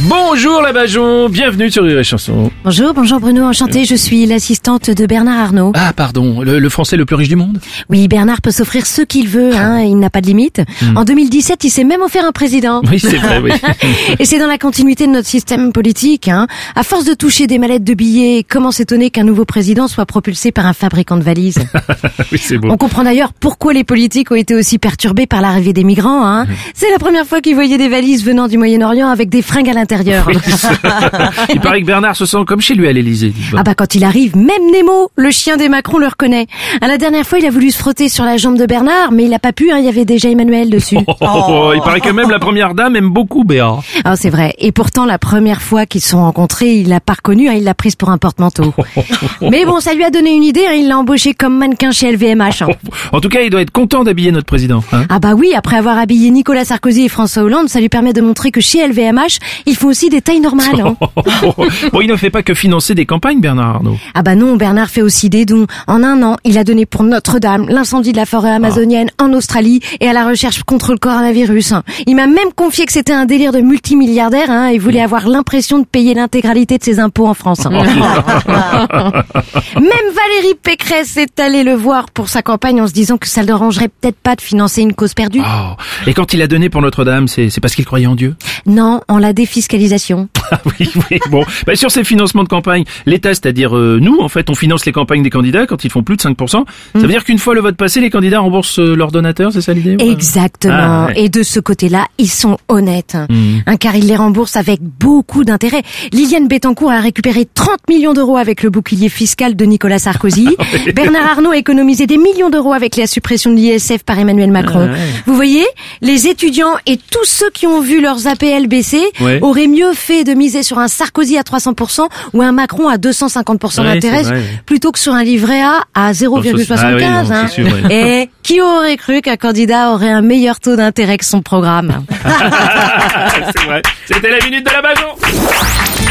Bonjour la Bajon, bienvenue sur Rire et Chanson. Bonjour, bonjour Bruno, enchantée, je suis l'assistante de Bernard Arnault. Ah pardon, le, le français le plus riche du monde? Oui, Bernard peut s'offrir ce qu'il veut, hein, il n'a pas de limite. En 2017, il s'est même offert un président. Oui c'est vrai, oui. Et c'est dans la continuité de notre système politique. Hein. À force de toucher des mallettes de billets, comment s'étonner qu'un nouveau président soit propulsé par un fabricant de valises? Oui c'est beau. On comprend d'ailleurs pourquoi les politiques ont été aussi perturbés par l'arrivée des migrants. Hein. C'est la première fois qu'ils voyaient des valises venant du Moyen-Orient avec des fringues à l'intérieur. Il paraît que Bernard se sent comme chez lui à l'Elysée. Ah bah quand il arrive, même Nemo, le chien des Macron, le reconnaît. À la dernière fois, il a voulu se frotter sur la jambe de Bernard, mais il a pas pu, hein, il y avait déjà Emmanuel dessus. Oh, il paraît que même la première dame aime beaucoup Béa. Ah, c'est vrai. Et pourtant, la première fois qu'ils se sont rencontrés, il l'a pas reconnue, hein, il l'a prise pour un porte-manteau. mais bon, ça lui a donné une idée, hein, il l'a embauché comme mannequin chez LVMH. hein. En tout cas, il doit être content d'habiller notre président. Ah bah oui, après avoir habillé Nicolas Sarkozy et François Hollande, ça lui permet de montrer que chez LVMH, ils font aussi des tailles normales. hein. bon, il ne fait pas que financer des campagnes, Bernard Arnault. Ah bah non, Bernard fait aussi des dons. En un an, il a donné pour Notre-Dame, l'incendie de la forêt amazonienne en Australie et à la recherche contre le coronavirus. Il m'a même confié que c'était un délire de multimilliardaire hein, et voulait avoir l'impression de payer l'intégralité de ses impôts en France. hein. même Valérie Pécresse est allée le voir pour sa campagne en se disant que ça ne dérangerait peut-être pas de financer une cause perdue. Oh. Et quand il a donné pour Notre-Dame, c'est parce qu'il croyait en Dieu? Non, en la défiscalisation. Ah oui, oui, bon. Bah, sur ces financements de campagne, l'État, c'est-à-dire euh, nous, en fait, on finance les campagnes des candidats quand ils font plus de 5%. Ça veut dire qu'une fois le vote passé, les candidats remboursent leurs donateurs, c'est ça l'idée Exactement. Ah, ouais. Et de ce côté-là, ils sont honnêtes. Hein, car ils les remboursent avec beaucoup d'intérêt. Liliane Bettencourt a récupéré 30 millions d'euros avec le bouclier fiscal de Nicolas Sarkozy. Bernard Arnault a économisé des millions d'euros avec la suppression de l'ISF par Emmanuel Macron. Ah, ouais. Vous voyez, les étudiants et tous ceux qui ont vu leurs APL baisser Ouais. auraient mieux fait de miser sur un Sarkozy à 300% ou un Macron à 250% Ouais, d'intérêt plutôt que sur un livret A à 0,75. Ah oui, hein. ouais. Et qui aurait cru qu'un candidat aurait un meilleur taux d'intérêt que son programme. C'était la minute de la Bajon